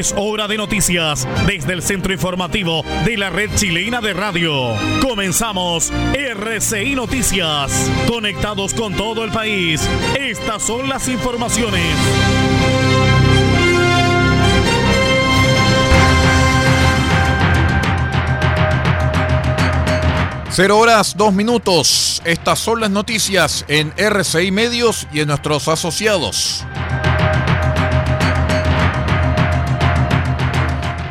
Es hora de noticias desde el centro informativo de la red chilena de radio. Comenzamos RCI Noticias. Conectados con todo el país. Estas son las informaciones. Cero horas, dos minutos. Estas son las noticias en RCI Medios y en nuestros asociados.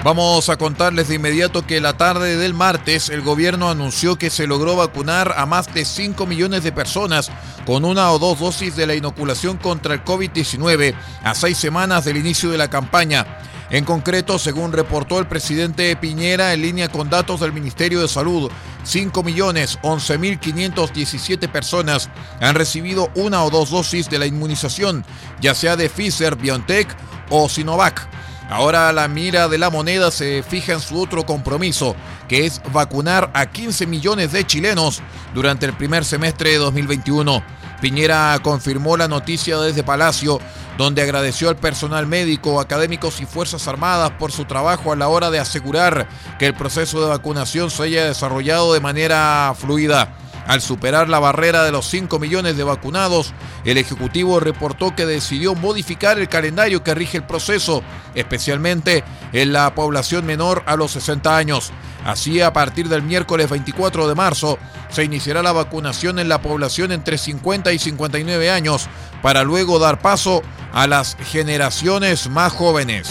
Vamos a contarles de inmediato que la tarde del martes el gobierno anunció que se logró vacunar a más de 5 millones de personas con una o dos dosis de la inoculación contra el COVID-19 a seis semanas del inicio de la campaña. En concreto, según reportó el presidente Piñera en línea con datos del Ministerio de Salud, 5.011.517 personas han recibido una o dos dosis de la inmunización, ya sea de Pfizer, BioNTech o Sinovac. Ahora la mira de la moneda se fija en su otro compromiso, que es vacunar a 15 millones de chilenos durante el primer semestre de 2021. Piñera confirmó la noticia desde Palacio, donde agradeció al personal médico, académicos y Fuerzas Armadas por su trabajo a la hora de asegurar que el proceso de vacunación se haya desarrollado de manera fluida. Al superar la barrera de los 5 millones de vacunados, el Ejecutivo reportó que decidió modificar el calendario que rige el proceso, especialmente en la población menor a los 60 años. Así, a partir del miércoles 24 de marzo, se iniciará la vacunación en la población entre 50 y 59 años, para luego dar paso a las generaciones más jóvenes.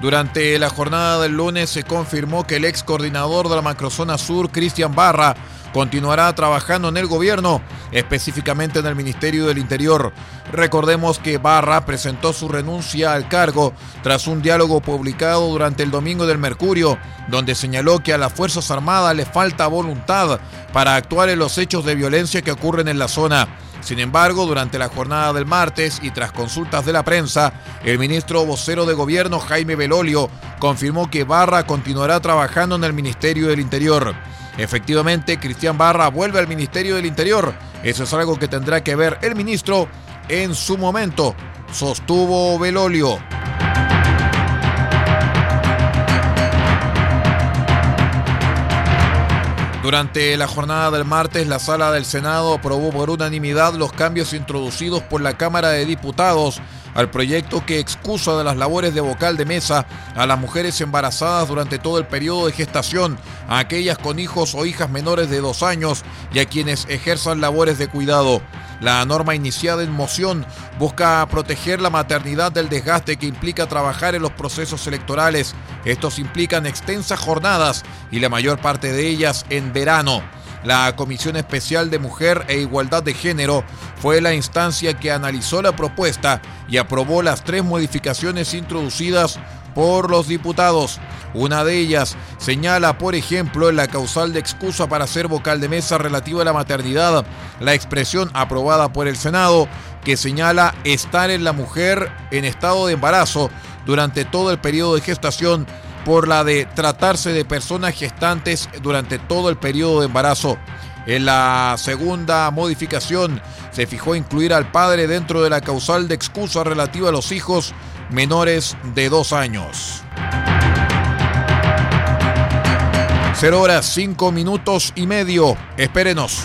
Durante la jornada del lunes se confirmó que el ex coordinador de la Macrozona Sur, Cristian Barra, continuará trabajando en el gobierno, específicamente en el Ministerio del Interior. Recordemos que Barra presentó su renuncia al cargo tras un diálogo publicado durante el Domingo del Mercurio, donde señaló que a las Fuerzas Armadas le falta voluntad para actuar en los hechos de violencia que ocurren en la zona. Sin embargo, durante la jornada del martes y tras consultas de la prensa, el ministro vocero de gobierno Jaime Belolio confirmó que Barra continuará trabajando en el Ministerio del Interior. Efectivamente, Cristian Barra vuelve al Ministerio del Interior. Eso es algo que tendrá que ver el ministro en su momento, sostuvo Belolio. Durante la jornada del martes, la sala del Senado aprobó por unanimidad los cambios introducidos por la Cámara de Diputados al proyecto que excusa de las labores de vocal de mesa a las mujeres embarazadas durante todo el periodo de gestación, a aquellas con hijos o hijas menores de dos años y a quienes ejerzan labores de cuidado. La norma iniciada en moción busca proteger la maternidad del desgaste que implica trabajar en los procesos electorales. Estos implican extensas jornadas y la mayor parte de ellas en verano. La Comisión Especial de Mujer e Igualdad de Género fue la instancia que analizó la propuesta y aprobó las tres modificaciones introducidas por los diputados. Una de ellas señala, por ejemplo, la causal de excusa para ser vocal de mesa relativa a la maternidad, la expresión aprobada por el Senado que señala estar en la mujer en estado de embarazo durante todo el periodo de gestación por la de tratarse de personas gestantes durante todo el periodo de embarazo. En la segunda modificación se fijó incluir al padre dentro de la causal de excusa relativa a los hijos menores de dos años. 0 horas 5 minutos y medio. Espérenos.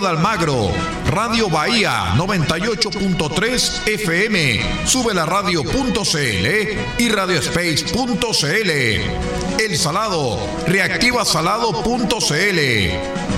De Almagro, Radio Bahía 98.3 FM, sube la radio.cl y radiospace.cl. El Salado, reactivasalado.cl.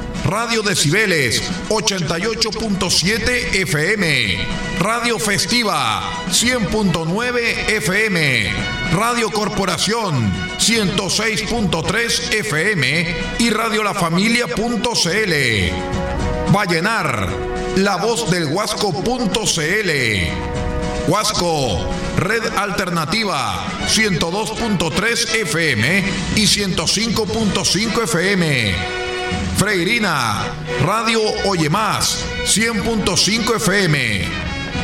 Radio Decibeles 88.7 FM, Radio Festiva 100.9 FM, Radio Corporación 106.3 FM y Radio La Familia.cl. Vallenar, la voz del Huasco.cl. Huasco, Red Alternativa 102.3 FM y 105.5 FM. Freirina, Radio Oye Más, 100.5 FM.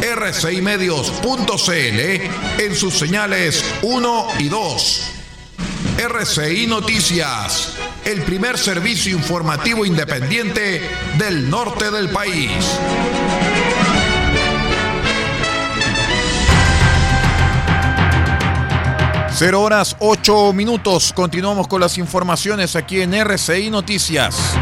rcimedios.cl en sus señales 1 y 2. RCI Noticias, el primer servicio informativo independiente del norte del país. Cero horas ocho minutos. Continuamos con las informaciones aquí en RCI Noticias.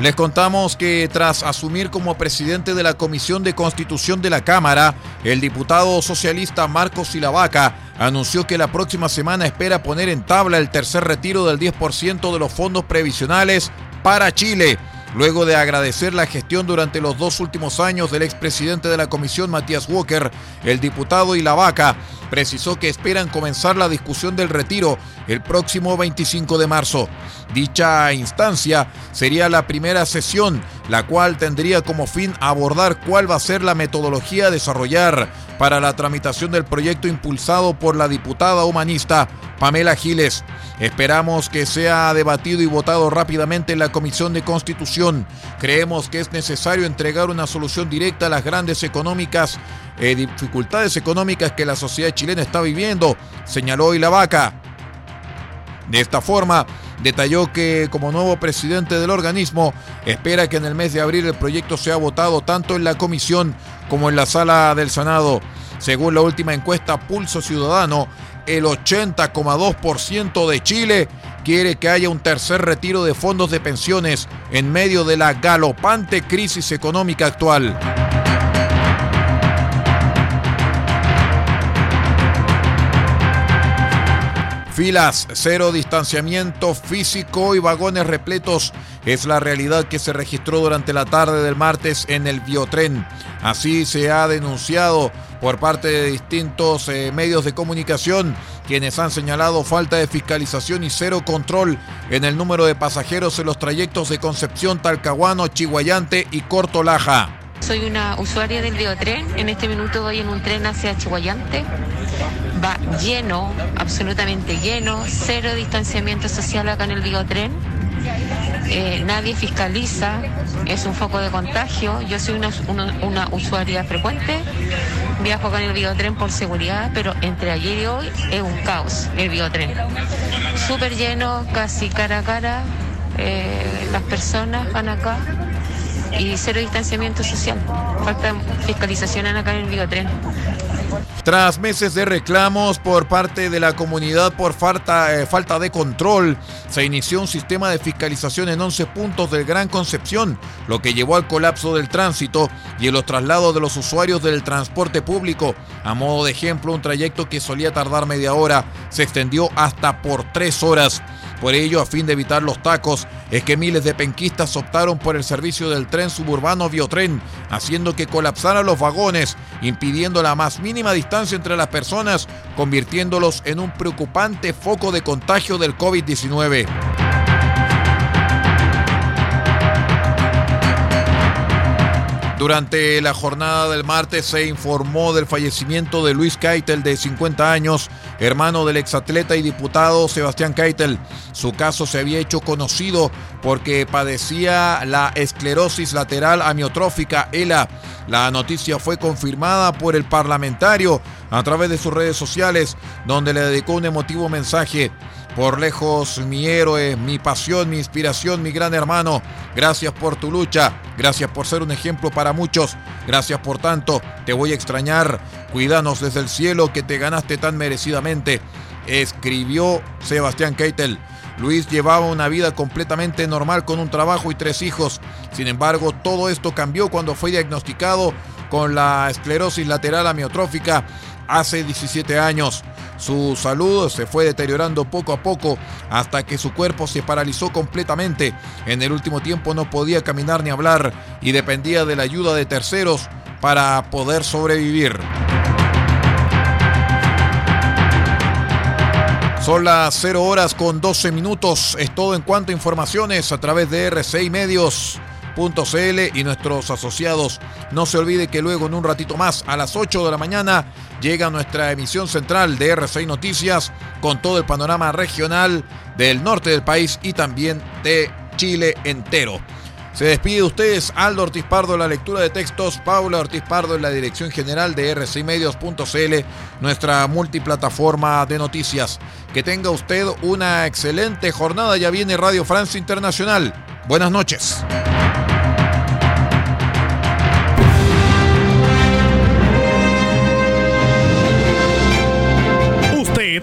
Les contamos que tras asumir como presidente de la Comisión de Constitución de la Cámara, el diputado socialista Marcos Silavaca anunció que la próxima semana espera poner en tabla el tercer retiro del 10% de los fondos previsionales para Chile Luego de agradecer la gestión durante los dos últimos años del expresidente de la comisión, Matías Walker, el diputado y la vaca precisó que esperan comenzar la discusión del retiro el próximo 25 de marzo. Dicha instancia sería la primera sesión, la cual tendría como fin abordar cuál va a ser la metodología a desarrollar para la tramitación del proyecto impulsado por la diputada humanista Pamela Giles. Esperamos que sea debatido y votado rápidamente en la Comisión de Constitución. Creemos que es necesario entregar una solución directa a las grandes económicas, eh, dificultades económicas que la sociedad chilena está viviendo, señaló hoy la vaca. De esta forma, detalló que como nuevo presidente del organismo espera que en el mes de abril el proyecto sea votado tanto en la comisión como en la sala del Senado. Según la última encuesta Pulso Ciudadano, el 80,2% de Chile quiere que haya un tercer retiro de fondos de pensiones en medio de la galopante crisis económica actual. Filas, cero distanciamiento físico y vagones repletos es la realidad que se registró durante la tarde del martes en el biotren. Así se ha denunciado por parte de distintos eh, medios de comunicación, quienes han señalado falta de fiscalización y cero control en el número de pasajeros en los trayectos de Concepción, Talcahuano, Chihuayante y Cortolaja. Soy una usuaria del biotren. En este minuto voy en un tren hacia Chihuayante. Va lleno, absolutamente lleno, cero distanciamiento social acá en el biotren. Eh, nadie fiscaliza, es un foco de contagio. Yo soy una, usuaria frecuente, viajo acá en el biotren por seguridad, pero entre ayer y hoy es un caos el biotren. Súper lleno, casi cara a cara, eh, las personas van acá y cero distanciamiento social. Falta fiscalización acá en el biotren. Tras meses de reclamos por parte de la comunidad por falta, eh, falta de control, se inició un sistema de fiscalización en 11 puntos del Gran Concepción, lo que llevó al colapso del tránsito y en los traslados de los usuarios del transporte público. A modo de ejemplo, un trayecto que solía tardar media hora se extendió hasta por tres horas. Por ello, a fin de evitar los tacos, es que miles de penquistas optaron por el servicio del tren suburbano Biotren, haciendo que colapsaran los vagones, impidiendo la más mínima distancia entre las personas, convirtiéndolos en un preocupante foco de contagio del COVID-19. Durante la jornada del martes se informó del fallecimiento de Luis Keitel, de 50 años, hermano del exatleta y diputado Sebastián Keitel. Su caso se había hecho conocido porque padecía la esclerosis lateral amiotrófica, ELA. La noticia fue confirmada por el parlamentario a través de sus redes sociales, donde le dedicó un emotivo mensaje. Por lejos, mi héroe, mi pasión, mi inspiración, mi gran hermano. Gracias por tu lucha. Gracias por ser un ejemplo para muchos. Gracias por tanto. Te voy a extrañar. Cuídanos desde el cielo que te ganaste tan merecidamente. Escribió Sebastián Keitel. Luis llevaba una vida completamente normal con un trabajo y tres hijos. Sin embargo, todo esto cambió cuando fue diagnosticado con la esclerosis lateral amiotrófica hace 17 años. Su salud se fue deteriorando poco a poco hasta que su cuerpo se paralizó completamente. En el último tiempo no podía caminar ni hablar y dependía de la ayuda de terceros para poder sobrevivir. Son las 0 horas con 12 minutos. Es todo en cuanto a informaciones a través de RCI Medios y nuestros asociados. No se olvide que luego en un ratito más, a las 8 de la mañana, llega nuestra emisión central de R6 Noticias con todo el panorama regional del norte del país y también de Chile entero. Se despide de ustedes Aldo Ortiz Pardo en la lectura de textos, Paula Ortiz Pardo en la dirección general de rcimedios.cl, nuestra multiplataforma de noticias. Que tenga usted una excelente jornada. Ya viene Radio Francia Internacional. Buenas noches.